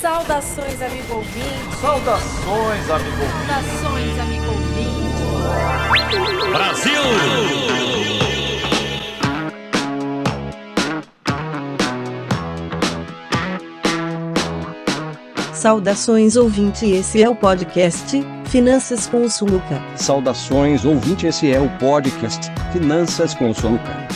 Saudações, amigo ouvinte. Saudações, amigo ouvinte. Saudações, amigo ouvinte. Brasil! Saudações ouvinte, esse é o podcast Finanças com o Suluca. Saudações ouvinte, esse é o podcast Finanças com o Soluca.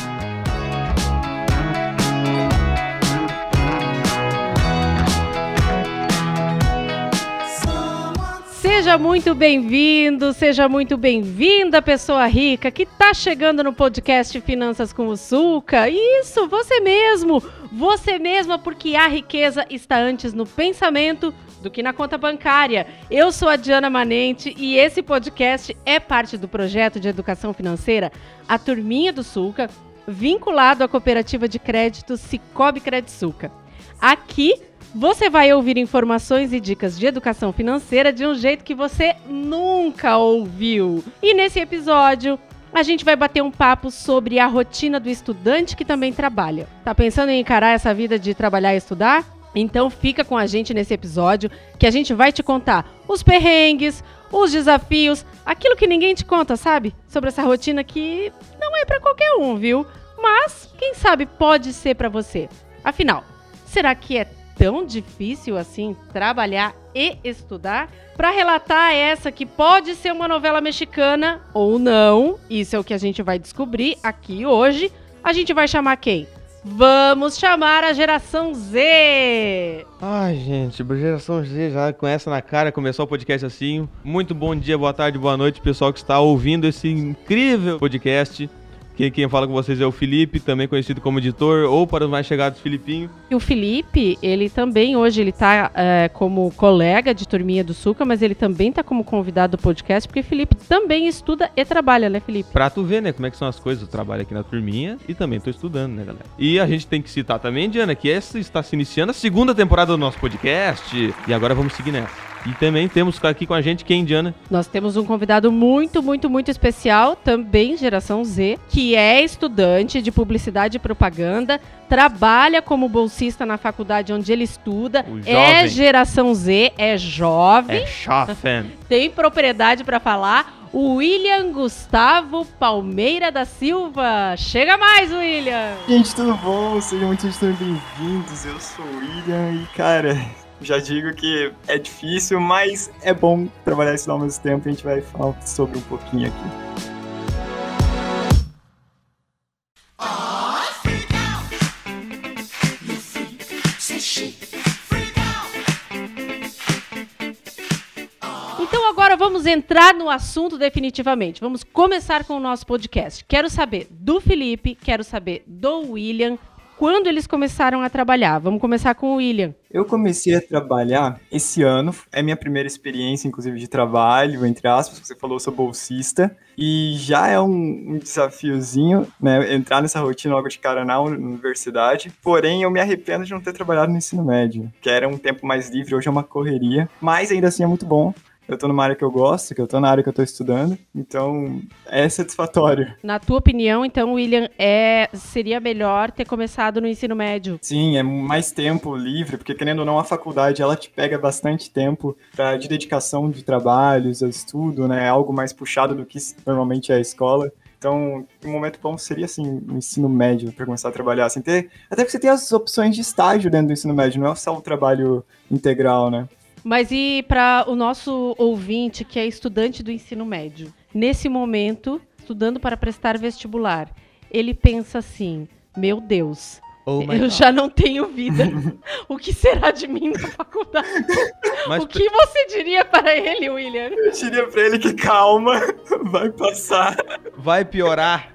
Seja muito bem-vindo, seja muito bem-vinda, pessoa rica que está chegando no podcast Finanças com o Sulca. Isso, você mesmo, você mesma, porque a riqueza está antes no pensamento do que na conta bancária. Eu sou a Diana Manente e esse podcast é parte do projeto de educação financeira A Turminha do Sulca, vinculado à cooperativa de crédito Cicobi Credsuca. Aqui você vai ouvir informações e dicas de educação financeira de um jeito que você nunca ouviu. E nesse episódio, a gente vai bater um papo sobre a rotina do estudante que também trabalha. Tá pensando em encarar essa vida de trabalhar e estudar? Então fica com a gente nesse episódio que a gente vai te contar os perrengues, os desafios, aquilo que ninguém te conta, sabe? Sobre essa rotina que não é para qualquer um, viu? Mas quem sabe pode ser para você. Afinal, será que é tão difícil assim trabalhar e estudar? Para relatar essa que pode ser uma novela mexicana ou não, isso é o que a gente vai descobrir aqui hoje. A gente vai chamar quem? Vamos chamar a geração Z! Ai, gente, geração Z já com essa na cara, começou o podcast assim. Muito bom dia, boa tarde, boa noite, pessoal que está ouvindo esse incrível podcast. Quem, quem fala com vocês é o Felipe, também conhecido como editor, ou para os mais chegados, Filipinho. E o Felipe, ele também hoje ele tá é, como colega de Turminha do Suca, mas ele também tá como convidado do podcast, porque o Felipe também estuda e trabalha, né, Felipe? Pra tu ver, né, como é que são as coisas. Eu trabalho aqui na Turminha e também tô estudando, né, galera? E a gente tem que citar também, Diana, que essa está se iniciando a segunda temporada do nosso podcast. E agora vamos seguir nessa. E também temos aqui com a gente quem, Diana? Nós temos um convidado muito, muito, muito especial, também geração Z, que é estudante de publicidade e propaganda, trabalha como bolsista na faculdade onde ele estuda, é geração Z, é jovem, É tem propriedade para falar. O William Gustavo Palmeira da Silva. Chega mais, William! Gente, tudo bom? Sejam muito bem-vindos. Eu sou o William e, cara, já digo que é difícil, mas é bom trabalhar isso ao mesmo tempo. A gente vai falar sobre um pouquinho aqui. Então agora vamos entrar no assunto definitivamente. Vamos começar com o nosso podcast. Quero saber do Felipe, quero saber do William, quando eles começaram a trabalhar. Vamos começar com o William. Eu comecei a trabalhar esse ano, é minha primeira experiência, inclusive, de trabalho, entre aspas, você falou, eu sou bolsista, e já é um, um desafiozinho, né, entrar nessa rotina logo de cara na universidade, porém eu me arrependo de não ter trabalhado no ensino médio, que era um tempo mais livre, hoje é uma correria, mas ainda assim é muito bom, eu tô numa área que eu gosto, que eu tô na área que eu tô estudando, então é satisfatório. Na tua opinião, então, William, é seria melhor ter começado no ensino médio? Sim, é mais tempo livre, porque querendo ou não, a faculdade ela te pega bastante tempo pra, de dedicação de trabalhos, estudo, né? É algo mais puxado do que normalmente é a escola. Então, um momento bom seria assim, o ensino médio para começar a trabalhar, assim, ter, até porque você tem as opções de estágio dentro do ensino médio, não é só o trabalho integral, né? Mas e para o nosso ouvinte que é estudante do ensino médio, nesse momento, estudando para prestar vestibular, ele pensa assim: meu Deus, Oh eu God. já não tenho vida. o que será de mim na faculdade? Mas o que você diria para ele, William? Eu diria pra ele que calma, vai passar. vai piorar.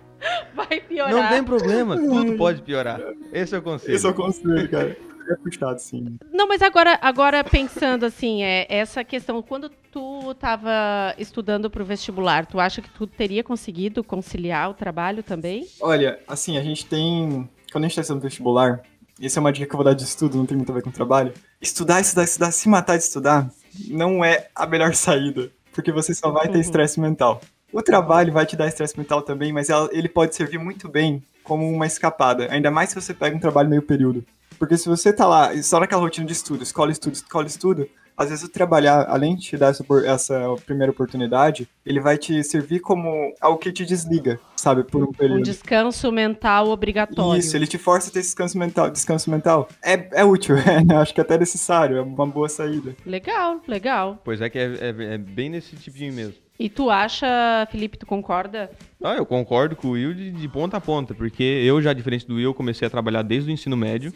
Vai piorar. Não tem problema, tudo pode piorar. Esse é o conselho. Esse é o conselho, cara. É puxado, sim. Não, mas agora, agora pensando assim, é, essa questão, quando tu estava estudando para o vestibular, tu acha que tu teria conseguido conciliar o trabalho também? Olha, assim, a gente tem. Quando a gente tá estudando vestibular, essa é uma dica que eu vou dar de estudo, não tem muito a ver com trabalho. Estudar, estudar, estudar, se matar de estudar, não é a melhor saída. Porque você só vai ter Uhum. estresse mental. O trabalho vai te dar estresse mental também, mas ela- ele pode servir muito bem como uma escapada. Ainda mais se você pega um trabalho meio período. Porque se você tá lá, só naquela rotina de estudo, escola, estudo, escola, estudo, às vezes o trabalhar, além de te dar essa, essa primeira oportunidade, ele vai te servir como algo que te desliga, sabe, por um Um período. descanso mental obrigatório. Isso, ele te força a ter esse descanso mental. Descanso mental é, é útil, é, acho que até necessário, é uma boa saída. Legal, legal. Pois é que é, é- é bem nesse tipinho mesmo. E tu acha, Felipe, tu concorda? Ah, eu concordo com o Will de, de ponta a ponta, porque eu já, diferente do Will, comecei a trabalhar desde o ensino médio,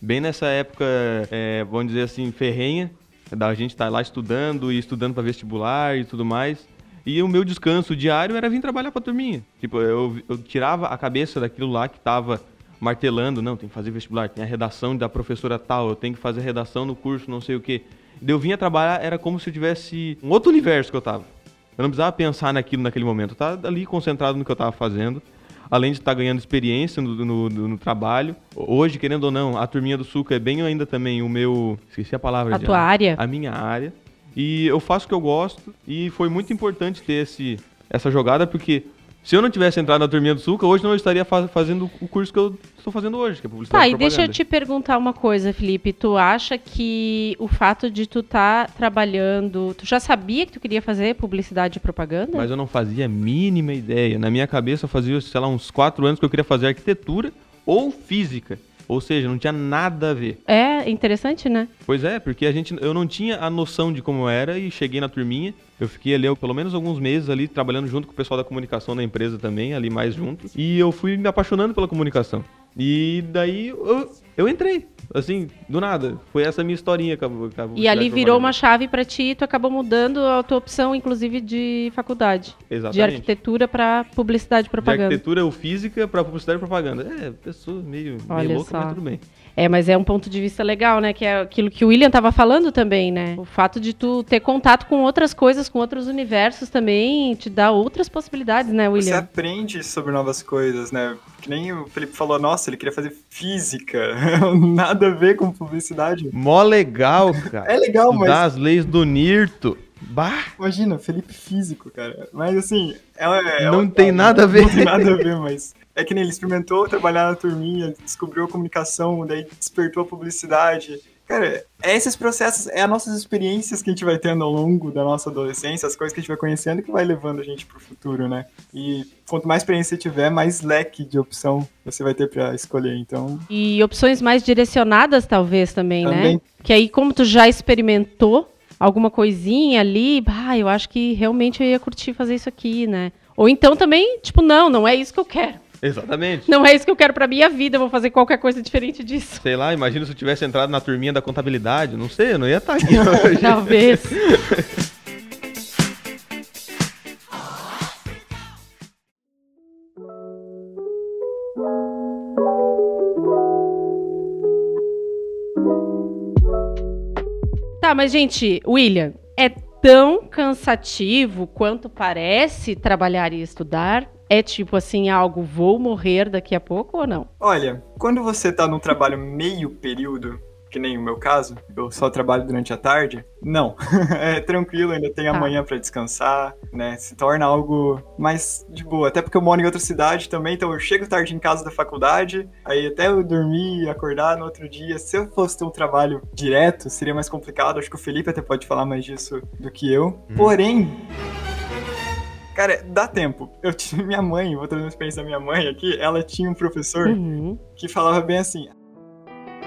bem nessa época, é, vamos dizer assim, ferrenha, da gente estar lá estudando e estudando para vestibular e tudo mais. E o meu descanso diário era vir trabalhar pra turminha. Tipo, eu, eu tirava a cabeça daquilo lá que tava martelando, não, tem que fazer vestibular, tem a redação da professora tal, eu tenho que fazer redação no curso, não sei o quê. Eu vinha trabalhar, era como se eu tivesse um outro universo que eu tava. Eu não precisava pensar naquilo naquele momento. Eu tava ali concentrado no que eu tava fazendo. Além de estar ganhando experiência no, no- no- no trabalho. Hoje, querendo ou não, a turminha do Suca é bem ainda também o meu. Esqueci a palavra. A já. tua área? A minha área. E eu faço o que eu gosto. E foi muito importante ter esse, essa jogada, porque se eu não tivesse entrado na turminha do Suca, hoje não estaria fa- fazendo o curso que eu estou fazendo hoje, que é publicidade Tá, e e deixa eu te perguntar uma coisa, Felipe. Tu acha que o fato de tu estar trabalhando. Tu já sabia que tu queria fazer publicidade e propaganda? Mas eu não fazia a mínima ideia. Na minha cabeça eu fazia, sei lá, uns quatro anos que eu queria fazer arquitetura ou física. Ou seja, não tinha nada a ver. É interessante, né? Pois é, porque a gente, eu não tinha a noção de como era e cheguei na turminha. Eu fiquei ali eu, pelo menos alguns meses ali trabalhando junto com o pessoal da comunicação da empresa também, ali mais juntos. E eu fui me apaixonando pela comunicação. E daí eu, eu entrei, assim, do nada. Foi essa minha historinha com a, com a E ali virou uma chave pra ti e tu acabou mudando a tua opção, inclusive, de faculdade. De Exatamente. arquitetura pra publicidade e De propaganda. arquitetura ou física pra publicidade e propaganda. É, pessoa meio, meio louca, só. mas tudo bem. É, mas é um ponto de vista legal, né? Que é aquilo que o William tava falando também, né? O fato de tu ter contato com outras coisas, com outros universos também, te dá outras possibilidades, né, Você William? aprende sobre novas coisas, né? Que nem o Felipe falou, nossa, ele queria fazer física. Nada a ver com publicidade. Mó legal, cara. É legal, mas as leis do Nirto. Bah, imagina, Felipe físico, cara. Mas assim, é, é não é- tem nada a ver. Não tem nada a ver, mas é que nem ele experimentou trabalhar na turminha, descobriu a comunicação, daí despertou a publicidade. Cara, é esses processos, é as nossas experiências que a gente vai tendo ao longo da nossa adolescência, as coisas que a gente vai conhecendo que vai levando a gente pro futuro, né? E quanto mais experiência você tiver, mais leque de opção você vai ter pra escolher. Então, E opções mais direcionadas, talvez, também, né? Também. Que aí, como tu já experimentou alguma coisinha ali, bah, eu acho que realmente eu ia curtir fazer isso aqui, né? Ou então também, tipo, não, não é isso que eu quero. Exatamente. Não é isso que eu quero pra minha vida, eu vou fazer qualquer coisa diferente disso. Sei lá, imagina se eu tivesse entrado na turminha da contabilidade. Não sei, eu não ia estar aqui hoje. Talvez. Tá, mas gente, William, é tão cansativo quanto parece trabalhar e estudar? É tipo assim, algo vou morrer daqui a pouco ou não? olha, quando você tá num trabalho meio período, que nem o meu caso, eu só trabalho durante a tarde, não. é tranquilo, ainda tem Tá. amanhã pra descansar, né? Se torna algo mais de boa. Até porque eu moro em outra cidade também, então eu chego tarde em casa da faculdade, aí até eu dormir e acordar no outro dia. Se eu fosse ter um trabalho direto, seria mais complicado. Acho que o Felipe até pode falar mais disso do que eu. Porém, Cara, dá tempo. Eu tive minha mãe, vou trazer uma experiência da minha mãe aqui. Ela tinha um professor Uhum. que falava bem assim: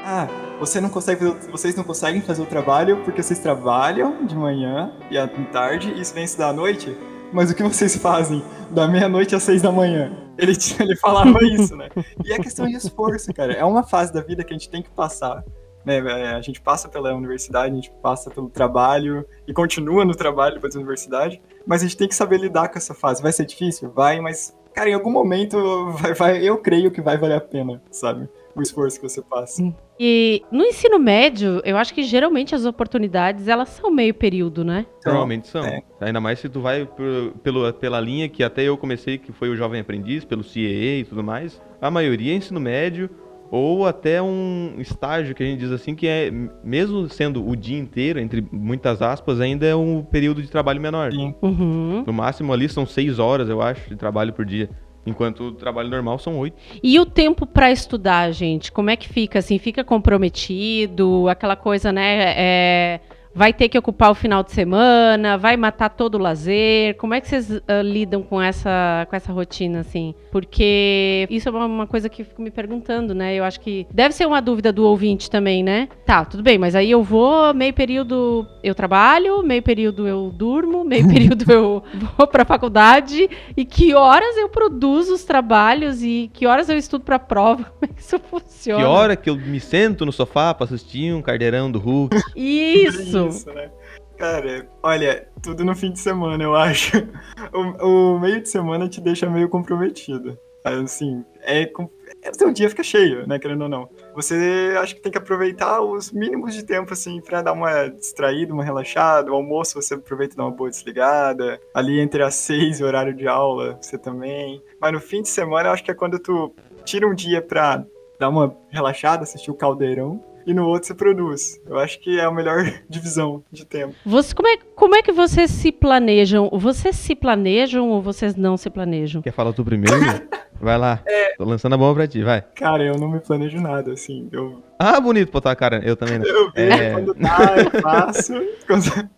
Ah, você não consegue vocês não conseguem fazer o trabalho porque vocês trabalham de manhã e à tarde e isso vem estudar à noite. Mas o que vocês fazem da meia-noite às seis da manhã? Ele, ele falava isso, né? E é questão de esforço, cara. É uma fase da vida que a gente tem que passar. Né? É, A gente passa pela universidade, a gente passa pelo trabalho e continua no trabalho depois da universidade. Mas a gente tem que saber lidar com essa fase. Vai ser difícil? Vai, mas, cara, em algum momento vai, vai- eu creio que vai valer a pena, sabe? O esforço que você passa. E no ensino médio, eu acho que geralmente as oportunidades, elas são meio período, né? Normalmente são. é. Ainda mais se tu vai por- pelo, pela linha que até eu comecei, que foi o Jovem Aprendiz, pelo CEE e tudo mais. A maioria é ensino médio ou até um estágio que a gente diz assim, que é, mesmo sendo o dia inteiro, entre muitas aspas, ainda é um período de trabalho menor. Sim. Uhum. No máximo ali são seis horas, eu acho, de trabalho por dia. Enquanto o trabalho normal são oito. E o tempo para estudar, gente, como é que fica? Assim, fica comprometido? Aquela coisa, né? É, vai ter que ocupar o final de semana? Vai matar todo o lazer? Como é que vocês uh, lidam com essa, com essa rotina, assim? Porque isso é uma, coisa que eu fico me perguntando, né? Eu acho que deve ser uma dúvida do ouvinte também, né? Tá, tudo bem, mas aí eu vou, meio período eu trabalho, meio período eu durmo, meio período eu vou pra faculdade. E que horas eu produzo os trabalhos e que horas eu estudo pra prova? Como é que isso funciona? Que hora que eu me sento no sofá pra assistir um cardeirão do Hulk? Isso! Isso, né? Cara, olha, tudo no fim de semana, eu acho. O, o meio de semana te deixa meio comprometido. Assim, é, é, o seu dia fica cheio, né, querendo ou não. Você acho que tem que aproveitar os mínimos de tempo, assim, pra dar uma distraída, uma relaxada. O almoço você aproveita e dá uma boa desligada. Ali entre as seis e o horário de aula, você também. Mas no fim de semana, eu acho que é quando tu tira um dia pra dar uma relaxada, assistir o caldeirão e no outro você produz. Eu acho que é a melhor divisão de tempo. Você, como, é, como é que vocês se planejam? Vocês se planejam ou vocês não se planejam? Quer falar tu primeiro? vai lá. É... Tô lançando a bomba pra ti, vai. Cara, eu não me planejo nada, assim. Eu... Ah, bonito botar a cara. Eu também, né? Eu vejo é... quando dá, eu faço.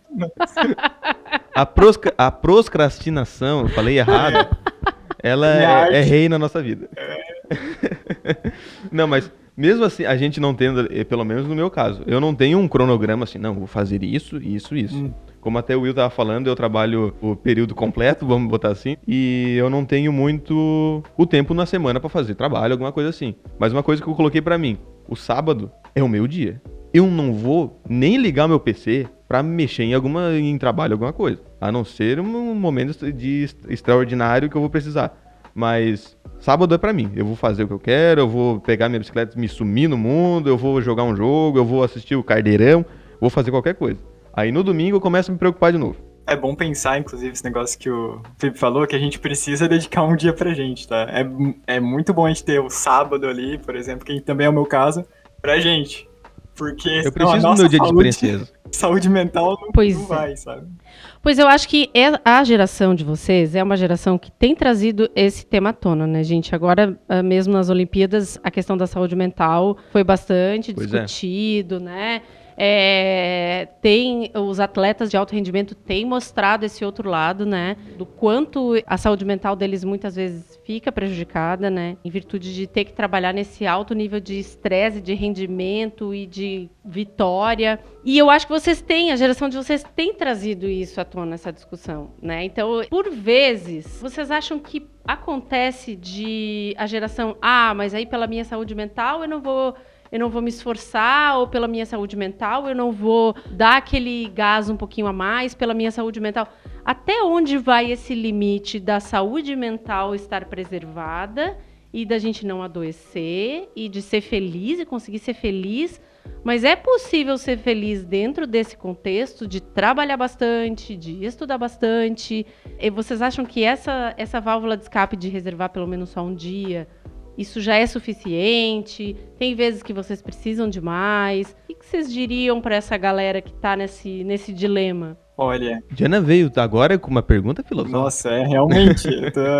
a, prosca... a proscrastinação, eu falei errado. Ela é, é rei na nossa vida. É. não, mas mesmo assim, a gente não tendo, eh, pelo menos no meu caso, eu não tenho um cronograma assim, não, vou fazer isso, isso, isso. Hum. Como até o Will tava falando, eu trabalho o período completo, vamos botar assim, e eu não tenho muito o tempo na semana para fazer trabalho, alguma coisa assim. Mas uma coisa que eu coloquei para mim, o sábado é o meu dia. Eu não vou nem ligar meu PC para mexer em alguma em trabalho, alguma coisa, a não ser um momento de extraordinário que eu vou precisar. Mas sábado é para mim. Eu vou fazer o que eu quero, eu vou pegar minha bicicleta, me sumir no mundo, eu vou jogar um jogo, eu vou assistir o Cardeirão, vou fazer qualquer coisa. Aí no domingo eu começo a me preocupar de novo. É bom pensar, inclusive, esse negócio que o Felipe falou, que a gente precisa dedicar um dia pra gente, tá? É, é muito bom a gente ter o sábado ali, por exemplo, que também é o meu caso, pra gente. Porque eu preciso do meu dia de princesa. Saúde mental não, pois não vai, sabe? Pois eu acho que é, a geração de vocês é uma geração que tem trazido esse tema à tona, né, gente? Agora, ah, mesmo nas Olimpíadas, a questão da saúde mental foi bastante pois é. discutido, é. né? É, tem os atletas de alto rendimento têm mostrado esse outro lado, né? Do quanto a saúde mental deles muitas vezes fica prejudicada, né? Em virtude de ter que trabalhar nesse alto nível de estresse, de rendimento e de vitória. E eu acho que vocês têm, a geração de vocês tem trazido isso à tona, essa discussão, né? Então, por vezes, vocês acham que acontece de a geração, ah, mas aí pela minha saúde mental eu não vou eu não vou me esforçar, ou pela minha saúde mental, eu não vou dar aquele gás um pouquinho a mais pela minha saúde mental. Até onde vai esse limite da saúde mental estar preservada e da gente não adoecer e de ser feliz e conseguir ser feliz? Mas é possível ser feliz dentro desse contexto de trabalhar bastante, de estudar bastante. E vocês acham que essa, essa válvula de escape de reservar pelo menos só um dia isso já é suficiente? Tem vezes que vocês precisam de mais? O que vocês diriam para essa galera que está nesse, nesse dilema? Olha. Diana veio agora com uma pergunta filosófica. Nossa, é realmente.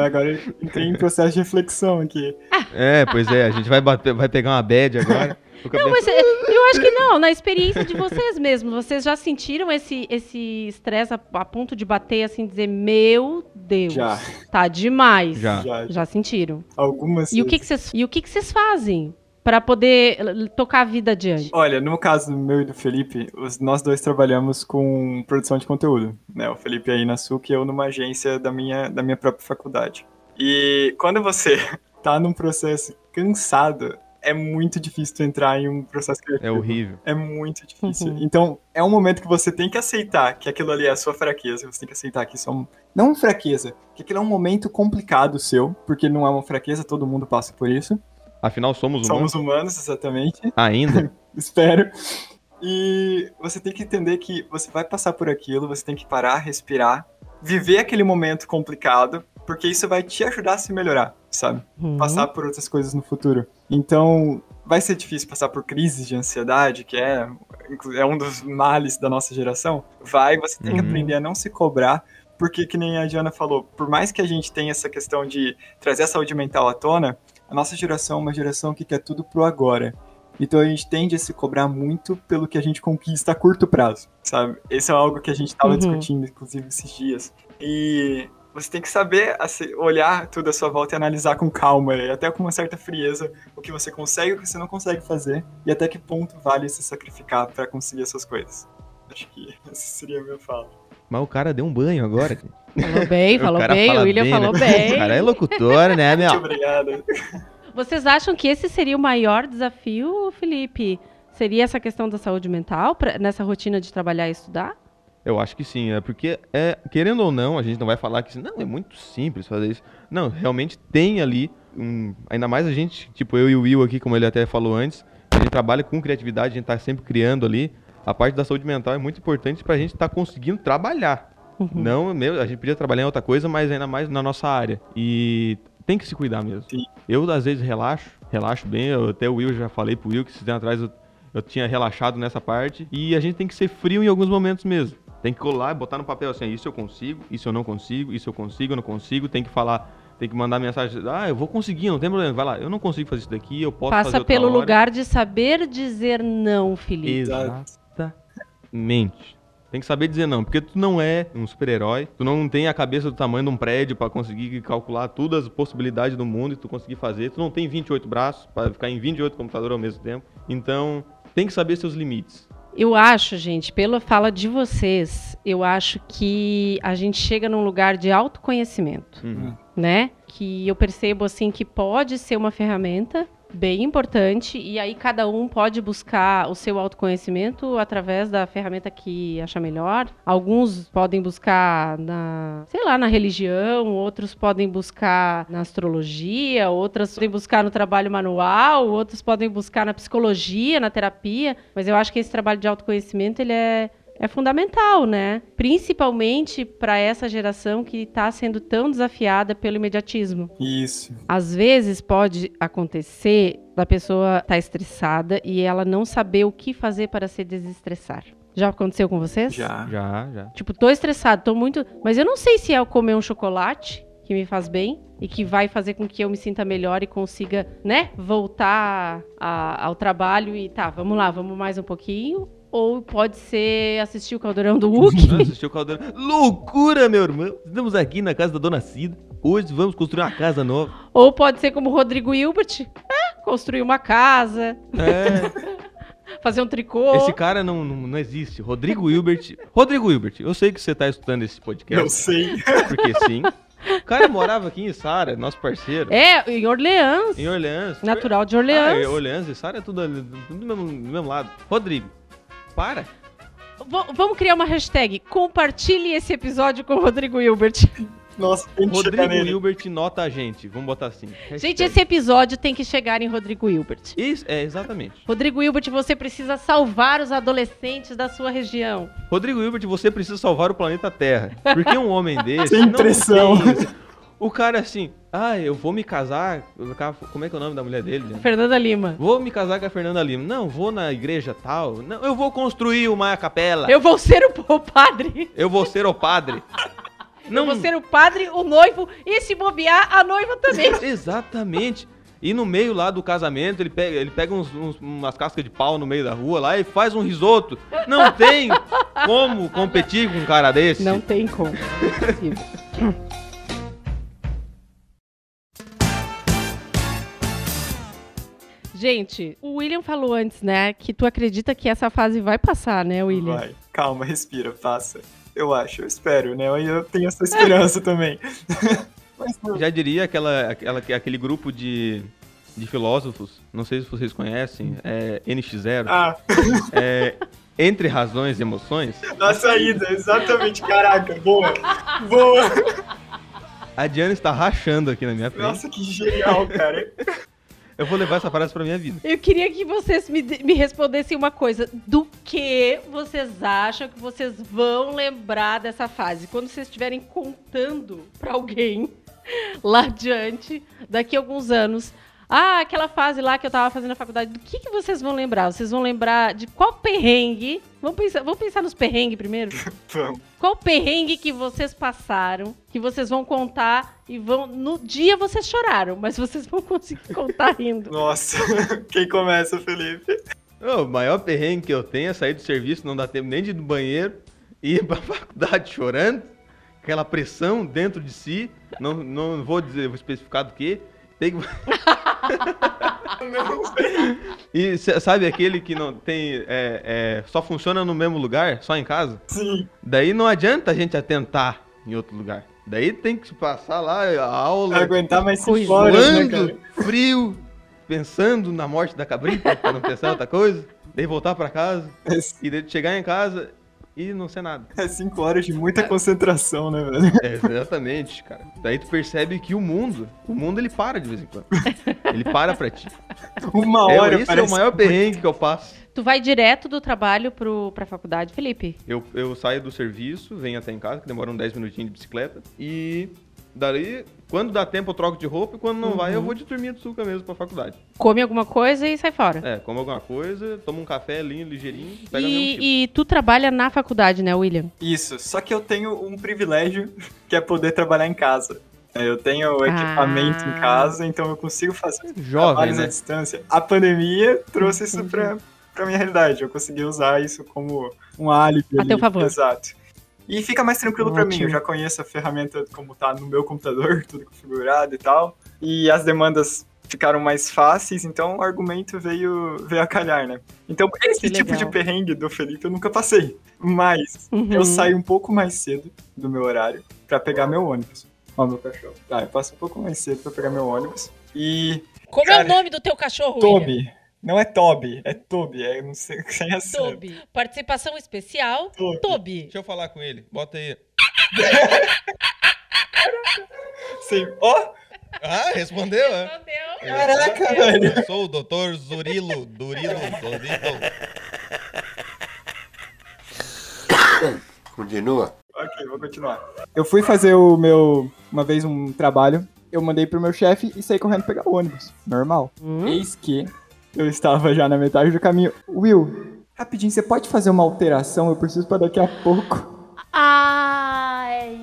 agora entrei em processo de reflexão aqui. É, pois é, a gente vai, bater, vai pegar uma bad agora. Não, mas é, eu acho que não, na experiência de vocês mesmos, vocês já sentiram esse esse estresse a, a, ponto de bater assim, dizer, meu Deus, já. tá demais. Já, já, já sentiram. Algumas. E vezes. o que que vocês e o que que vocês fazem? para poder tocar a vida adiante? Olha, no caso meu e do Felipe, os, nós dois trabalhamos com produção de conteúdo, né? O Felipe aí na SUC e eu numa agência da minha, da minha própria faculdade. E quando você tá num processo cansado, é muito difícil entrar em um processo criativo. É horrível. É muito difícil. Uhum. Então, é um momento que você tem que aceitar que aquilo ali é a sua fraqueza. Você tem que aceitar que isso é um... Não uma fraqueza, que aquilo é um momento complicado seu, porque não é uma fraqueza, todo mundo passa por isso. Afinal, somos humanos. Somos humanos, exatamente. Ainda? Espero. E você tem que entender que você vai passar por aquilo, você tem que parar, respirar, viver aquele momento complicado, porque isso vai te ajudar a se melhorar, sabe? Uhum. Passar por outras coisas no futuro. Então, vai ser difícil passar por crises de ansiedade, que é, é um dos males da nossa geração. Vai, você tem uhum. que aprender a não se cobrar, porque, que nem a Diana falou, por mais que a gente tenha essa questão de trazer a saúde mental à tona, a nossa geração é uma geração que quer tudo pro agora. Então a gente tende a se cobrar muito pelo que a gente conquista a curto prazo, sabe? Esse é algo que a gente estava Uhum. discutindo, inclusive, esses dias. E você tem que saber assim, olhar tudo à sua volta e analisar com calma, e até com uma certa frieza, o que você consegue e o que você não consegue fazer, e até que ponto vale se sacrificar para conseguir essas coisas. Acho que essa seria a minha fala. Mas o cara deu um banho agora. Falou bem, O falou cara bem, o William bem, falou né? bem. O cara é locutor, né, Muito meu? obrigado. Vocês acham que esse seria o maior desafio, Felipe? Seria essa questão da saúde mental pra- nessa rotina de trabalhar e estudar? Eu acho que sim, é porque, é, querendo ou não, a gente não vai falar que não, é muito simples fazer isso. Não, realmente tem ali, um, ainda mais a gente, tipo eu e o Will aqui, como ele até falou antes, a gente trabalha com criatividade, a gente tá sempre criando ali. A parte da saúde mental é muito importante pra gente estar conseguindo trabalhar. Não, meu, a gente podia trabalhar em outra coisa, mas ainda mais na nossa área. E tem que se cuidar mesmo. Sim. Eu, às vezes, relaxo, relaxo bem. Eu, até o Will já falei pro Will que esse tempo atrás eu, eu tinha relaxado nessa parte. E a gente tem que ser frio em alguns momentos mesmo. Tem que colar e botar no papel assim, isso eu consigo, isso eu não consigo, isso eu consigo, eu não consigo. Tem que falar, tem que mandar mensagem, ah, eu vou conseguir, não tem problema, vai lá. Eu não consigo fazer isso daqui, eu posso fazer Passa outra pelo hora. lugar de saber dizer não, Felipe. Exatamente. Tem que saber dizer não, porque tu não é um super-herói, tu não tem a cabeça do tamanho de um prédio pra conseguir calcular todas as possibilidades do mundo e tu conseguir fazer, tu não tem 28 braços pra ficar em 28 computadores ao mesmo tempo. Então, tem que saber seus limites. Eu acho, gente, pela fala de vocês, eu acho que a gente chega num lugar de autoconhecimento, Uhum. né? Que eu percebo assim que pode ser uma ferramenta bem importante e aí cada um pode buscar o seu autoconhecimento através da ferramenta que acha melhor. Alguns podem buscar na, sei lá, na religião, outros podem buscar na astrologia, outras podem buscar no trabalho manual, outros podem buscar na psicologia, na terapia, mas eu acho que esse trabalho de autoconhecimento ele é é fundamental, né? Principalmente para essa geração que está sendo tão desafiada pelo imediatismo. Isso. Às vezes pode acontecer da pessoa estar estressada e ela não saber o que fazer para se desestressar. Já aconteceu com vocês? Já. Já, já. Tipo, tô estressado, tô muito. Mas eu não sei se é eu comer um chocolate que me faz bem e que vai fazer com que eu me sinta melhor e consiga, né, voltar a- ao trabalho e tá, vamos lá, vamos mais um pouquinho. Ou pode ser assistir o Caldeirão do Hulk. Assistiu o Caldeirão. Loucura, meu irmão! Estamos aqui na casa da Dona Cida. Hoje vamos construir uma casa nova. ou pode ser como o Rodrigo Hilbert. É, construir uma casa, É. fazer um tricô. Esse cara não, não, não existe. Rodrigo Hilbert. Rodrigo Hilbert, eu sei que você tá escutando esse podcast. sei. Porque sim. O cara morava aqui em Sara, nosso parceiro. É, em Orleans. Em Orleans. Natural de Ah, Orleans. é, Orleans e Sara é tudo, ali, tudo do, mesmo, do mesmo lado. Rodrigo, para. V- vamos criar uma hashtag. Compartilhe esse episódio com o Rodrigo Hilbert. Nossa, tem que Rodrigo. Hilbert nota a gente. Vamos botar assim. Gente, Hashtag. esse episódio tem que chegar em Rodrigo Hilbert. Isso, é, exatamente. Rodrigo Hilbert, você precisa salvar os adolescentes da sua região. Rodrigo Hilbert, você precisa salvar o planeta Terra. Porque um homem desse. Sem não pressão. tem- O cara assim, ah, eu vou me casar. Como é que é o nome da mulher dele? Fernanda Lima. Vou me casar com a Fernanda Lima. Não, vou na igreja tal. Não, eu vou construir uma capela. Eu vou ser o, o padre. Eu vou ser o padre. Eu vou ser o padre, o noivo e se bobear, a noiva também. Exatamente. E no meio lá do casamento, ele pega, ele pega uns- uns- umas cascas de pau no meio da rua lá e faz um risoto. Não tem como competir com um cara desse. Não tem como. Gente, o William falou antes, né, que tu acredita que essa fase vai passar, né, William? Vai, calma, respira, passa. Eu acho, eu espero, né? Eu tenho essa esperança também. Mas. Já diria aquela, aquela, aquele grupo de, de filósofos, não sei se vocês conhecem, é NX0, Ah, é Entre Razões e Emoções. na saída, exatamente. Caraca, boa. Boa. A Diana está rachando aqui na minha frente. Nossa, que genial, cara. Eu vou levar essa frase pra minha vida. Eu queria que vocês me, me respondessem uma coisa. Do que vocês acham que vocês vão lembrar dessa fase? Quando vocês estiverem contando pra alguém lá adiante, daqui a alguns anos. Ah, aquela fase lá que eu tava fazendo a faculdade, do que, que vocês vão lembrar? Vocês vão lembrar de qual perrengue? Vamos pensar, vamos pensar nos perrengues primeiro? Vamos. Qual perrengue que vocês passaram, que vocês vão contar e vão. No dia vocês choraram, mas vocês vão conseguir contar rindo. Nossa, quem começa, Felipe? O maior perrengue que eu tenho é sair do serviço, não dá tempo nem de ir no banheiro, ir pra faculdade chorando, aquela pressão dentro de si, não, não vou dizer, vou especificar do que. Tem que... e cê- sabe aquele que não tem. é, é, só funciona no mesmo lugar, só em casa? Sim. Daí não adianta a gente atentar em outro lugar. Daí tem que se passar lá a aula. Aguentar mais cinco horas, né, cara? frio, pensando na morte da cabrita, pra não pensar em outra coisa. Daí voltar pra casa. E daí chegar em casa e não ser nada. é cinco horas de muita concentração, né, velho? É, exatamente, cara. Daí tu percebe que o mundo, o mundo ele para de vez em quando. Ele para pra ti. Uma É, hora esse é o maior perrengue que eu passo. Tu vai direto do trabalho pro, pra faculdade, Felipe? Eu, eu saio do serviço, venho até em casa, que demora uns 10 minutinhos de bicicleta. E daí, quando dá tempo, eu troco de roupa. E quando não vai, eu vou de turminha de suca mesmo pra faculdade. Come alguma coisa e sai fora. É, como alguma coisa, toma um café linho, ligeirinho, pega minha mochila. E, e tu trabalha na faculdade, né, William? Isso, só que eu tenho um privilégio que é poder trabalhar em casa. É, Eu tenho equipamento Ah. em casa, então eu consigo fazer Jovem, trabalhos à né? distância. A pandemia trouxe isso pra, pra minha realidade. Eu consegui usar isso como um álibi. A ali. teu favor. Exato. E fica mais tranquilo pra mim. Eu já conheço a ferramenta como tá no meu computador, tudo configurado e tal. E as demandas ficaram mais fáceis, então o argumento veio, veio a calhar, né? Então, esse Que tipo de legal. perrengue do Felipe eu nunca passei. Mas Uhum. eu saio um pouco mais cedo do meu horário pra pegar meu ônibus. Ó, meu cachorro. Tá, eu passo um pouco mais cedo pra pegar meu ônibus. E. Como Cara, é o nome do teu cachorro, William? Não é Toby, é Toby. É não sei sem acento. Toby. Participação especial, Toby. Toby. Deixa eu falar com ele. Bota aí. Sim. Ó! Ah, respondeu, é? Respondeu. Caraca, velho. Eu sou o doutor Zurilo, Durilo, Dorilo. Continua. Ok, vou continuar. Eu fui fazer o meu. Uma vez um trabalho. Eu mandei pro meu chefe e saí correndo pegar o ônibus. Normal. Hum? Eis que eu estava já na metade do caminho. Will, rapidinho, você pode fazer uma alteração? Eu preciso pra daqui a pouco. Ai.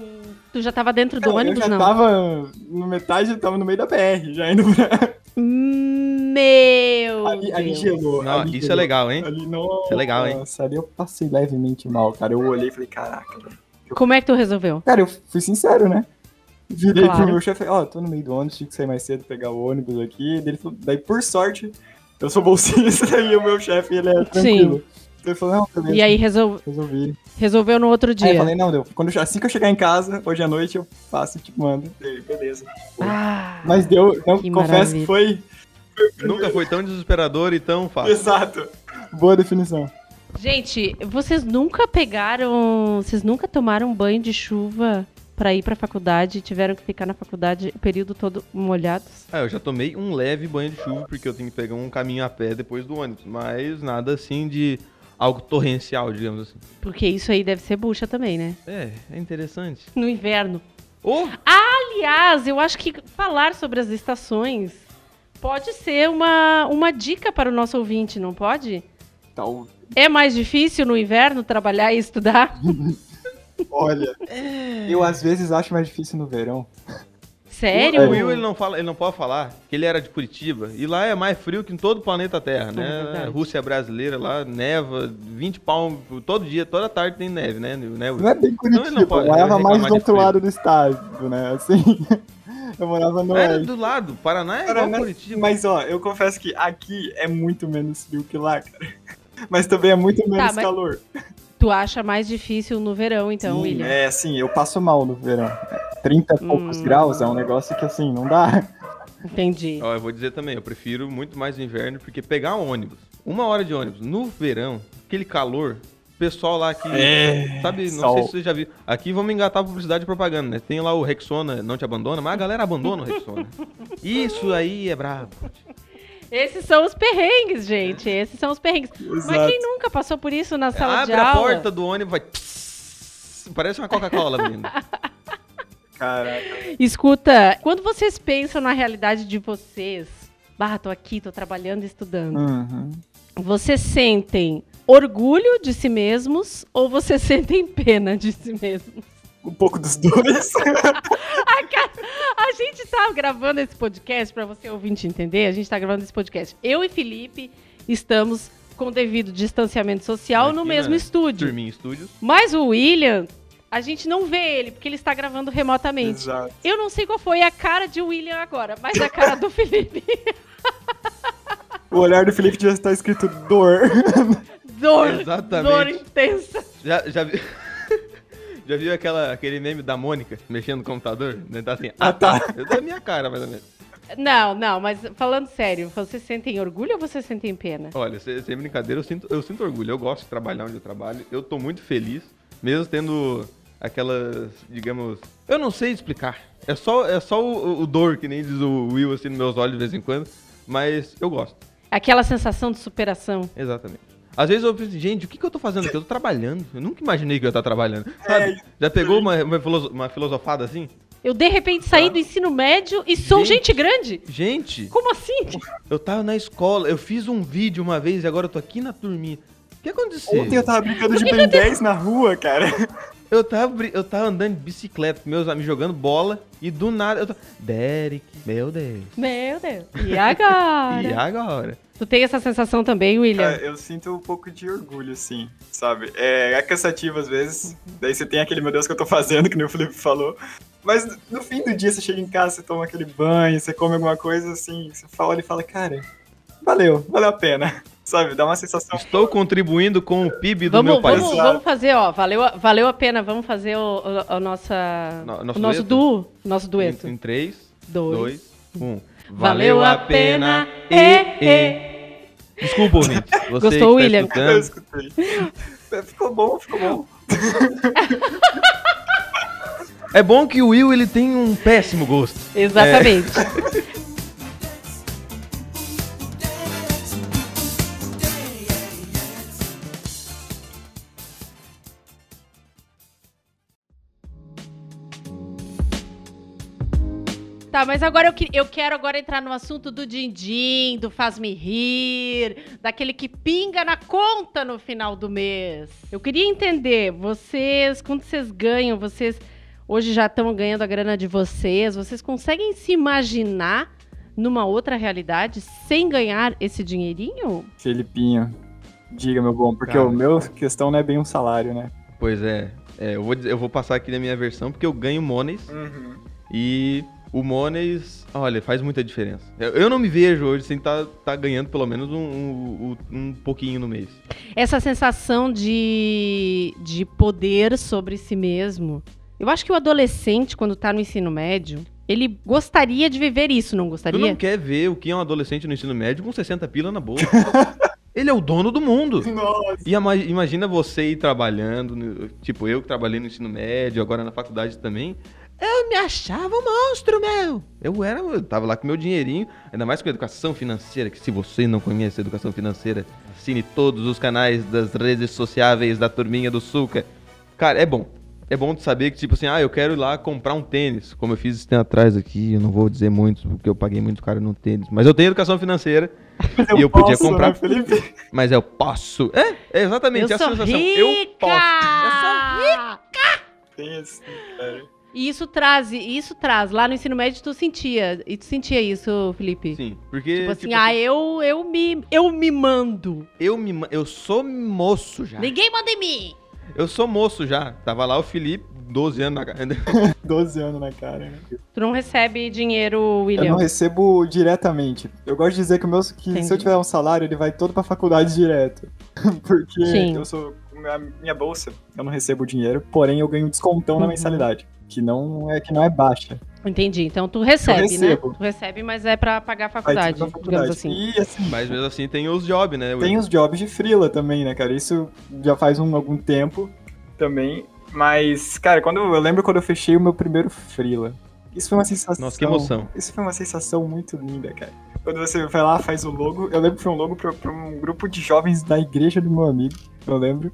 Tu já tava dentro do Não, ônibus, eu já não? tava no metade, eu tava no meio da BR, já indo pra. Meu Ali, ali gelou. Não, ali isso é gelou. legal, hein? Ali, nossa, Isso é legal, hein? ali eu passei levemente mal, cara. Eu olhei e falei, caraca, velho. Como é que tu resolveu? Cara, eu fui sincero, né? Virei Claro. pro meu chefe, ó, tô no meio do ônibus, tinha que sair mais cedo, pegar o ônibus aqui. Daí, daí, por sorte, eu sou bolsista e o meu chefe, ele é tranquilo. Então ele falou, não, beleza, E aí resol- resolvi. resolveu no outro Aí dia? eu falei, não, deu. Quando assim que eu chegar em casa, hoje à noite, eu faço e te mando. Aí, beleza. Ah, Mas deu, não, Que confesso maravilha. que foi Nunca foi tão desesperador e tão fácil. exato. Boa definição. Gente, vocês nunca pegaram. Vocês nunca tomaram banho de chuva pra ir pra faculdade e tiveram que ficar na faculdade o período todo molhados? Ah, eu já tomei um leve banho de chuva porque eu tenho que pegar um caminho a pé depois do ônibus. Mas nada assim de algo torrencial, digamos assim. Porque isso aí deve ser bucha também, né? É, é interessante. No inverno. Ô, Aliás, eu acho que falar sobre as estações pode ser uma, uma dica para o nosso ouvinte, não pode? Tal, É mais difícil no inverno trabalhar e estudar? olha, eu às vezes acho mais difícil no verão. Sério? o Will ele não, fala, ele não pode falar que ele era de Curitiba. E lá é mais frio que em todo o planeta Terra, É né? verdade. Rússia brasileira lá, neva, 20 palmos, todo dia, toda tarde tem neve, né? né? Não é bem Não, não Curitiba, pode eu morava mais do outro lado do estado, né? Assim, eu morava no Era oeste. do lado, Paraná é igual Paraná, Curitiba. Mas ó, eu confesso que aqui é muito menos frio que lá, cara. Mas também é muito menos mas- calor. Tu acha mais difícil no verão, então, Sim, William? É, assim, eu passo mal no verão. 30 e poucos Hum. graus é um negócio que, assim, não dá. Entendi. Ó, eu vou dizer também, eu prefiro muito mais o inverno, porque pegar um ônibus, uma hora de ônibus, no verão, aquele calor, o pessoal lá que. É, sabe, não sol. sei se você já viu. Aqui vamos engatar publicidade e propaganda, né? Tem lá o Rexona não te abandona, mas a galera abandona o Rexona. Isso aí é brabo. Esses são os perrengues, gente. Esses são os perrengues. Mas Exato. quem nunca passou por isso na sala Abre de a aula? porta do ônibus, vai. Parece uma Coca-Cola, menino. Caraca. Escuta, quando vocês pensam na realidade de vocês, bah, tô aqui, tô trabalhando e estudando. Uhum. Vocês sentem orgulho de si mesmos ou vocês sentem pena de si mesmos? Um pouco dos dois. A, cara, a gente tá gravando esse podcast, pra você ouvinte entender, a gente tá gravando esse podcast. Eu e Felipe estamos com devido distanciamento social Aqui no mesmo estúdio. Turminha Studios. Mas o William, a gente não vê ele, porque ele está gravando remotamente. Exato. Eu não sei qual foi a cara de William agora, mas a cara do Felipe. O olhar do Felipe já está escrito dor. Dor. Exatamente. Dor intensa. Já, já, vi... já viu aquela, aquele meme da Mônica mexendo no computador? Né? Tá assim, ah tá. É da minha cara, mais ou menos. Não, não, mas falando sério, vocês sentem orgulho ou vocês sentem pena? Olha, sem, sem brincadeira, eu sinto, eu sinto orgulho. Eu gosto de trabalhar onde eu trabalho. Eu tô muito feliz, mesmo tendo aquelas, digamos. Eu não sei explicar. É só, é só o, o dor, que nem diz o Will assim nos meus olhos de vez em quando. Mas eu gosto. Aquela sensação de superação. Exatamente. Às vezes eu penso, gente, o que, que eu tô fazendo aqui? Eu tô trabalhando. Eu nunca imaginei que eu ia estar trabalhando. Sabe? Já pegou uma, uma, filoso- uma filosofada assim? Eu, de repente, saí do ensino médio e sou gente, Gente. grande. Gente, Como assim? eu tava na escola, eu fiz um vídeo uma vez e agora eu tô aqui na turminha. O que aconteceu? Ontem eu tava brincando de Ben 10 na rua, cara. Eu tava, eu tava andando de bicicleta com meus amigos jogando bola e do nada eu tô. Derek, meu Deus. Meu Deus. E agora? E agora? Tu tem essa sensação também, William? Cara, eu sinto um pouco de orgulho, assim, sabe? É, é cansativo às vezes. Daí você tem aquele, meu Deus, que eu tô fazendo, que nem o Felipe falou. Mas no fim do dia, você chega em casa, você toma aquele banho, você come alguma coisa, assim, você fala e fala, cara, valeu, valeu a pena. Sabe? Dá uma sensação. Estou contribuindo com o PIB do Vamos, meu país. vamos, vamos fazer, ó. Valeu, a- valeu a pena. Vamos fazer o, o- a nossa, No- o nosso nosso dueto? duo. Nosso dueto. Em 3, Dois. 2, 1. Valeu a pena. E, e. Desculpa, ouvinte. Você Gostou, que tá William? Eu escutei. Ficou bom, ficou bom. É bom que o Will ele tem um péssimo gosto. Exatamente. Tá, mas agora eu, que- eu quero agora entrar no assunto do din-din, do faz-me rir, daquele que pinga na conta no final do mês. Eu queria entender, vocês, quando vocês ganham, vocês hoje já estão ganhando a grana de vocês, vocês conseguem se imaginar numa outra realidade sem ganhar esse dinheirinho? Felipinho, diga, meu bom, porque Cara. o meu questão não é bem um salário, né? Pois é. É, eu, vou, eu vou passar aqui na minha versão porque eu ganho monies e o monies, olha, faz muita diferença. Eu, não me vejo hoje sem estar tá, ganhando pelo menos um, um, um pouquinho no mês. Essa sensação de, de poder sobre si mesmo. Eu acho que o adolescente, quando tá no ensino médio, ele gostaria de viver isso, não Tu gostaria? não quer ver o que é um adolescente no ensino médio com 60 pila na bolsa. Ele é o dono do mundo. Nossa. E imagina você ir trabalhando, no- tipo eu que trabalhei no ensino médio, agora na faculdade também. Eu me achava um monstro, meu. Eu era, eu tava lá com meu dinheirinho, ainda mais com educação financeira, que se você não conhece educação financeira, assine todos os canais das redes sociáveis da turminha do Suca. Cara, é bom. É bom de saber que, tipo assim, ah, eu quero ir lá comprar um tênis, como eu fiz esse tempo atrás aqui, eu não vou dizer muito, porque eu paguei muito caro no tênis, mas eu tenho educação financeira, e eu podia posso, comprar né, Felipe? mas eu posso. É, é exatamente eu essa sou sensação. rica! Eu posso. Tem assim, cara. E isso traz, isso traz. Lá no ensino médio tu sentia, e tu sentia isso, Felipe? Sim, porque Tipo assim, ah, eu, eu, me, eu me mando. eu me eu sou moço já. Ninguém manda em mim. Eu sou moço já. Tava lá o Felipe, 12 anos na cara. 12 anos na cara, né? Tu não recebe dinheiro, Eu William. não recebo diretamente. Eu gosto de dizer que, o meu, que Entendi. se eu tiver um salário, ele vai todo pra faculdade direto. Porque Sim. eu sou. Minha, minha bolsa, eu não recebo dinheiro, porém eu ganho um descontão na Uhum. mensalidade. Que não é, que não é baixa. Entendi. Então tu recebe, né? Tu recebe, mas é pra pagar a faculdade, pra digamos faculdade. assim. E assim, Mas mesmo assim tem os jobs, né? tem os jobs de freela também, né, cara? Isso já faz um, algum tempo também. Mas, cara, quando eu lembro quando eu fechei o meu primeiro freela. Isso foi uma sensação. Nossa, que emoção. Isso foi uma sensação muito linda, cara. Quando você vai lá, faz o logo. Eu lembro que foi um logo pra, pra um grupo de jovens da igreja do meu amigo. Eu lembro.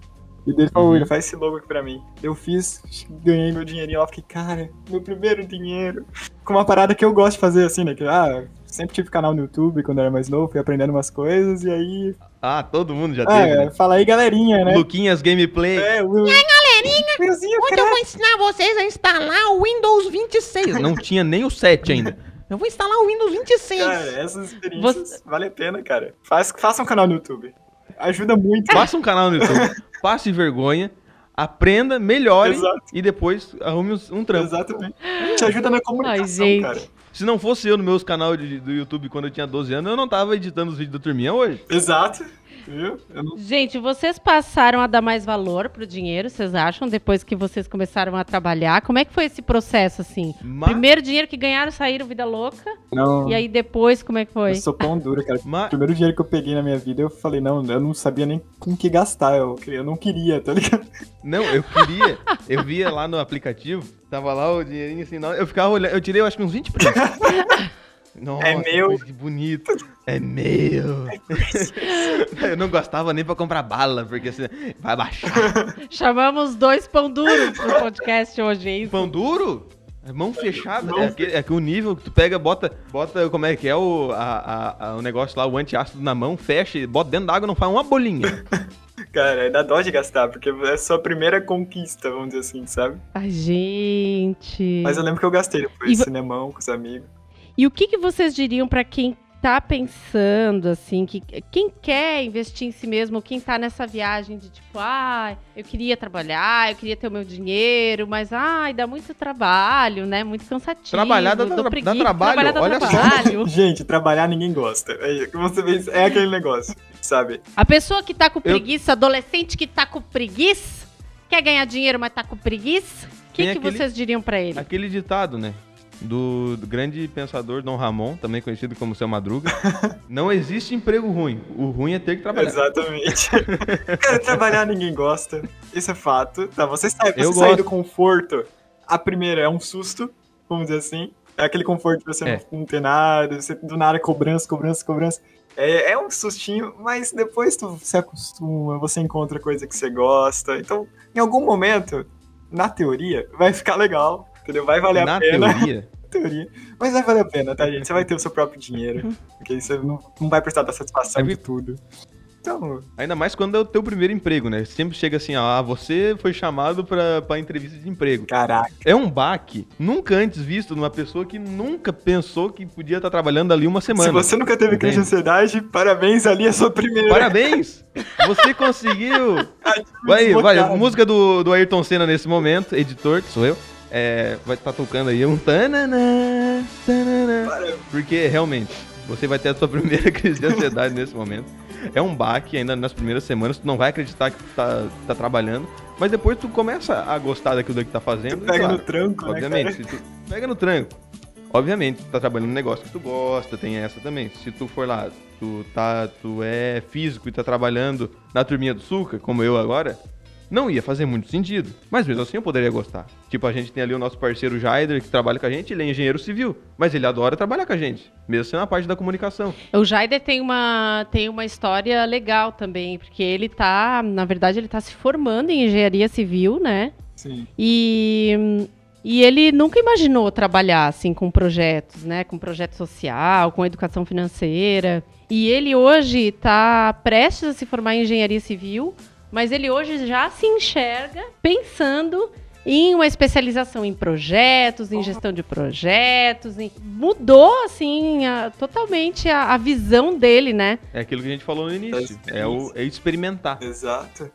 E dele falou, Uhum. William, faz esse logo aqui pra mim. Eu fiz, ganhei meu dinheirinho lá, fiquei, cara, meu primeiro dinheiro. Com uma parada que eu gosto de fazer, assim, né? Que, ah, sempre tive canal no YouTube quando eu era mais novo, fui aprendendo umas coisas, e aí. Ah, todo mundo já Ah, teve, né? é, fala aí, galerinha, né? Luquinhas Gameplay. É, o. E aí, galerinha? Hoje eu vou ensinar vocês a instalar o Windows 26. Não tinha nem o 7 ainda. Eu vou instalar o Windows 26. Cara, essas experiências Você- vale a pena, cara. Faz, faça um canal no YouTube. Ajuda muito. Faça um canal no YouTube, passe vergonha, aprenda, melhore Exato. e depois arrume um trampo. Exatamente. Te ajuda na comunicação, gente. cara. Se não fosse eu no meus canal de- do YouTube quando eu tinha 12 anos, eu não tava editando os vídeos do Turminha hoje. Exato. Viu? Eu não... Gente, vocês passaram a dar mais valor pro dinheiro, vocês acham, depois que vocês começaram a trabalhar? Como é que foi esse processo, assim? Mas, Primeiro dinheiro que ganharam, saíram vida louca. não E aí depois, como é que foi? Eu sou pão duro, cara. O mas, primeiro dinheiro que eu peguei na minha vida, eu falei, não, eu não sabia nem com que gastar. Eu, queria- eu não queria, tá ligado? não, eu queria, eu via lá no aplicativo, tava lá o dinheirinho assim, não, eu ficava olhando, eu tirei eu acho que uns 20 prints. Nossa, É meu. Que bonito. É meu. eu não gostava nem pra comprar bala, porque assim, vai baixar. Chamamos dois pão duros pro podcast hoje, é isso? Pão duro? É mão fechada. Mão É, que, é que o nível que tu pega, bota, bota como é que é o, a, a- a- o negócio lá, o antiácido na mão, fecha, e bota dentro da água não faz uma bolinha. Cara, dá dó de gastar, porque é a sua primeira conquista, vamos dizer assim, sabe? Ai, gente. Mas eu lembro que eu gastei depois, E cinemão com os amigos. E o que, que vocês diriam pra quem tá pensando, assim, que quem quer investir em si mesmo, quem tá nessa viagem de tipo, ai, eu queria trabalhar, eu queria ter o meu dinheiro, mas ai, dá muito trabalho, né? Muito cansativo. Trabalhar dá dá preguiça, trabalho, trabalhar dá olha só. trabalho. Gente, trabalhar ninguém gosta. É, você vê, é aquele negócio, sabe? A pessoa que tá com Eu- preguiça, adolescente que tá com preguiça, quer ganhar dinheiro, mas tá com preguiça, o que, que aquele- vocês diriam pra ele? Aquele ditado, né? Do, do grande pensador Dom Ramon, também conhecido como Seu Madruga. Não existe emprego ruim. O ruim é ter que trabalhar. Exatamente. Cara, trabalhar ninguém gosta. Isso é fato. Tá, você sai, você gosto. do conforto. A primeira é um susto, vamos dizer assim. É aquele conforto de você É. não ter nada, você do nada cobrança, cobrança, cobrança. É, é um sustinho, mas depois tu se acostuma, você encontra coisa que você gosta. Então, em algum momento, na teoria, vai ficar legal. Entendeu? Vai valer Na a pena. teoria, teoria. Mas vai valer a pena, tá, gente? Você vai ter o seu próprio dinheiro. Porque aí você não, não vai prestar da satisfação É de tudo. Então, ainda mais quando é o teu primeiro emprego, né? Sempre chega assim, ah, você foi chamado pra, pra entrevista de emprego. caraca. É um baque nunca antes visto numa pessoa que nunca pensou que podia estar trabalhando ali uma semana. Se você nunca teve crise de ansiedade, parabéns, ali é a sua primeira. Parabéns! Você conseguiu! Vai, vai, música do, do Ayrton Senna nesse momento, editor, que sou eu. É, vai estar tocando aí um tananã, tananã, porque realmente você vai ter a sua primeira crise de ansiedade nesse momento. É um baque ainda nas primeiras semanas, tu não vai acreditar que tu tá, tá trabalhando, mas depois tu começa a gostar daquilo que tá fazendo. Tu pega claro, no tranco, né, Obviamente, se tu pega no tranco. Obviamente, tu tá trabalhando num negócio que tu gosta, tem essa também. Se tu for lá, tu tá, tu é físico e tá trabalhando na turminha do Suca, como eu agora, não ia fazer muito sentido. Mas mesmo assim eu poderia gostar. Tipo, a gente tem ali o nosso parceiro Jaider, que trabalha com a gente, ele é engenheiro civil, mas ele adora trabalhar com a gente, mesmo sendo a parte da comunicação. O Jaider tem uma, tem uma história legal também, porque ele tá, na verdade, ele tá se formando em engenharia civil, né? Sim. E, e ele nunca imaginou trabalhar assim com projetos, né? Com projeto social, com educação financeira. E ele hoje está prestes a se formar em engenharia civil, mas ele hoje já se enxerga pensando em uma especialização em projetos, em gestão de projetos. em- Mudou, assim, a- totalmente a, a visão dele, né? É aquilo que a gente falou no início. É o, é experimentar. Exato.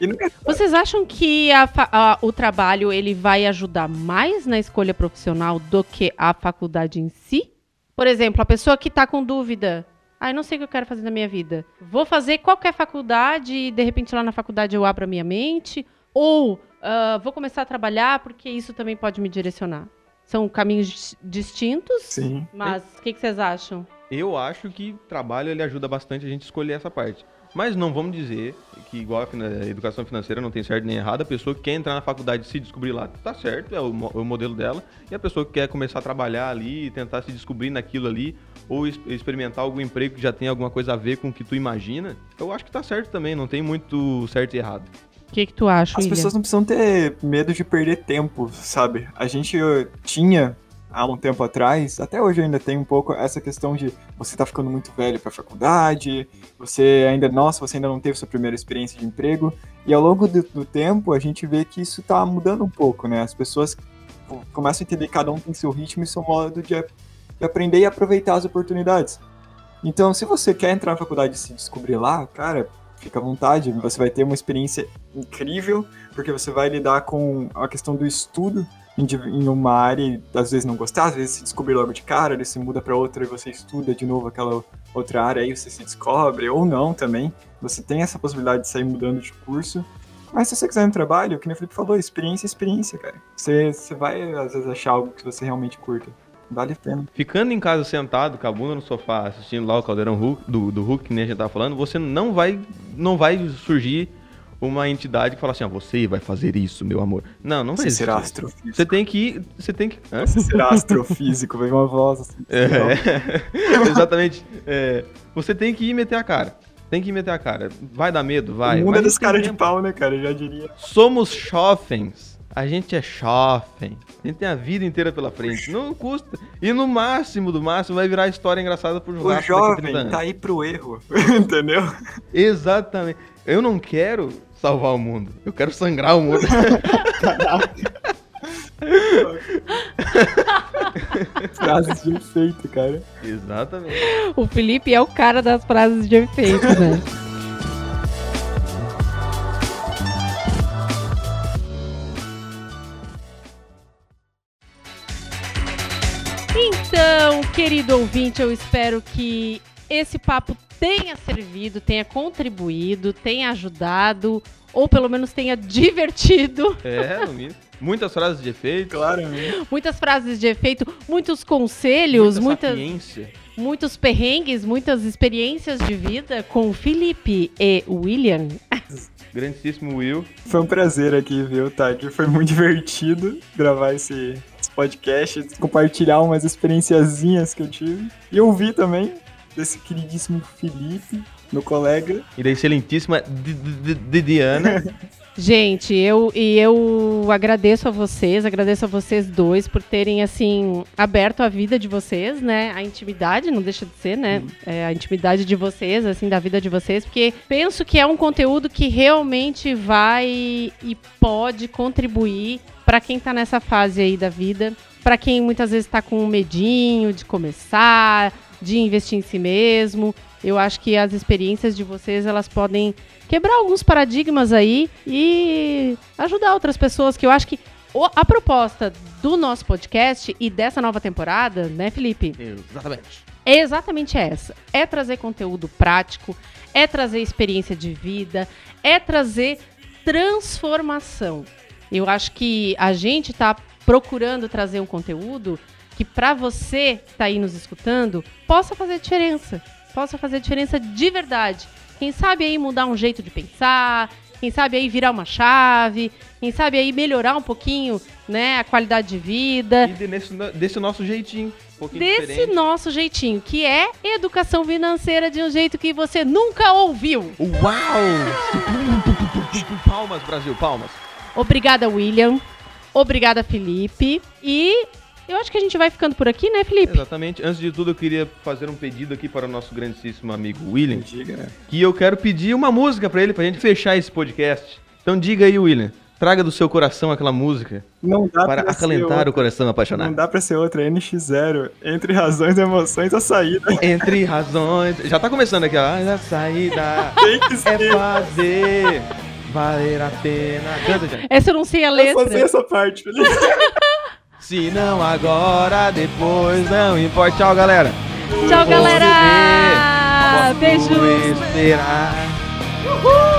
Nunca Vocês acham que a- o trabalho ele vai ajudar mais na escolha profissional do que a faculdade em si? Por exemplo, a pessoa que está com dúvida, ah, eu não sei o que eu quero fazer na minha vida. Vou fazer qualquer faculdade e de repente lá na faculdade eu abro a minha mente, ou ah, vou começar a trabalhar porque isso também pode me direcionar. São caminhos dis- distintos, Sim. mas o que, que vocês acham? Eu acho que trabalho ele ajuda bastante a gente escolher essa parte. Mas não vamos dizer que, igual a educação financeira não tem certo nem errado, a pessoa que quer entrar na faculdade e se descobrir lá, tá certo, é o, mo- o modelo dela. E a pessoa que quer começar a trabalhar ali, tentar se descobrir naquilo ali, ou es- experimentar algum emprego que já tem alguma coisa a ver com o que tu imagina, eu acho que tá certo também, não tem muito certo e errado. que, que tu acha, As William? pessoas não precisam ter medo de perder tempo, sabe? A gente eh, tinha há um tempo atrás, até hoje ainda tem um pouco essa questão de você tá ficando muito velho pra faculdade, você ainda, nossa, você ainda não teve sua primeira experiência de emprego, e ao longo do, do tempo a gente vê que isso tá mudando um pouco, né? As pessoas co- começam a entender que cada um tem seu ritmo e seu modo de, de aprender e aproveitar as oportunidades. Então, se você quer entrar na faculdade e se descobrir lá, cara, fica à vontade, você vai ter uma experiência incrível, porque você vai lidar com a questão do estudo em, uma área e às vezes não gostar, às vezes se descobrir logo de cara, aí você muda para outra e você estuda de novo aquela outra área, aí você se descobre, ou não também. Você tem essa possibilidade de sair mudando de curso. Mas se você quiser um trabalho, que nem o Felipe falou, experiência é experiência, cara. Você, você vai, às vezes, achar algo que você realmente curta. Vale a pena. Ficando em casa sentado, com a bunda no sofá, assistindo lá o Caldeirão Hulk, do, do Hulk, que nem a gente tava falando, você não vai, não vai surgir uma entidade que fala assim, ah, você vai fazer isso, meu amor. Não, não vai será astrofísico. Você tem que ir, você tem que... Hã? Você será astrofísico, vem uma voz assim. É, exatamente. É, você tem que ir meter a cara. Tem que ir meter a cara. Vai dar medo? Vai. o mundo é dos caras de pau, né, cara? Eu já diria. Somos jovens. A gente é jovem. A gente tem a vida inteira pela frente. Não custa. E no máximo do máximo vai virar história engraçada pro O Jurassic a jovem 30 anos. tá aí pro erro, entendeu? Exatamente. Eu não quero salvar o mundo. Eu quero sangrar o mundo. Frases de efeito, cara. Exatamente. O Felipe é o cara das frases de efeito, né? Então, querido ouvinte, eu espero que esse papo tenha servido, tenha contribuído, tenha ajudado, ou pelo menos tenha divertido. É, no mínimo. Muitas frases de efeito. Claramente. Muitas frases de efeito, muitos conselhos, muita muitas. muitos perrengues, muitas experiências de vida com o Felipe e o William. Grandíssimo Will. Foi um prazer aqui, viu, Tati? Foi muito divertido gravar esse, esse podcast, compartilhar umas experienciazinhas que eu tive. E ouvir também desse queridíssimo Felipe, meu colega. E da excelentíssima Di- Di- Di- Diana. Gente, eu e eu agradeço a vocês, agradeço a vocês dois por terem assim aberto a vida de vocês, né? A intimidade não deixa de ser, né? É, a intimidade de vocês, assim, da vida de vocês, porque penso que é um conteúdo que realmente vai e pode contribuir para quem tá nessa fase aí da vida, para quem muitas vezes tá com um medinho de começar, de investir em si mesmo. Eu acho que as experiências de vocês, elas podem quebrar alguns paradigmas aí e ajudar outras pessoas, que eu acho que a proposta do nosso podcast e dessa nova temporada, né, Felipe? Exatamente. É exatamente essa. É trazer conteúdo prático, é trazer experiência de vida, é trazer transformação. Eu acho que a gente está procurando trazer um conteúdo que para você que tá aí nos escutando possa fazer diferença, possa fazer diferença de verdade. Quem sabe aí mudar um jeito de pensar, quem sabe aí virar uma chave, quem sabe aí melhorar um pouquinho, né, a qualidade de vida E de- nesse, desse nosso jeitinho. Um desse diferente. nosso jeitinho, que é educação financeira de um jeito que você nunca ouviu. Uau! palmas, Brasil, palmas. Obrigada, William. Obrigada, Felipe. E eu acho que a gente vai ficando por aqui, né, Felipe? Exatamente. Antes de tudo, eu queria fazer um pedido aqui para o nosso grandíssimo amigo William. Diga, né? Que eu quero pedir uma música para ele, pra gente fechar esse podcast. Então diga aí, William. Traga do seu coração aquela música Não dá para pra ser acalentar outra. o coração Não apaixonado. dá pra ser outra, NX0. Entre razões e emoções, a saída Entre razões. Já tá começando aqui, ó. A saída tem que é ser. fazer valer a pena. Canta, gente. Essa eu não sei a Eu só sei letra. essa parte, Felipe. Se não agora, depois, não importa. Tchau, galera. Tchau, galera. Beijo. Esperar. Uhul.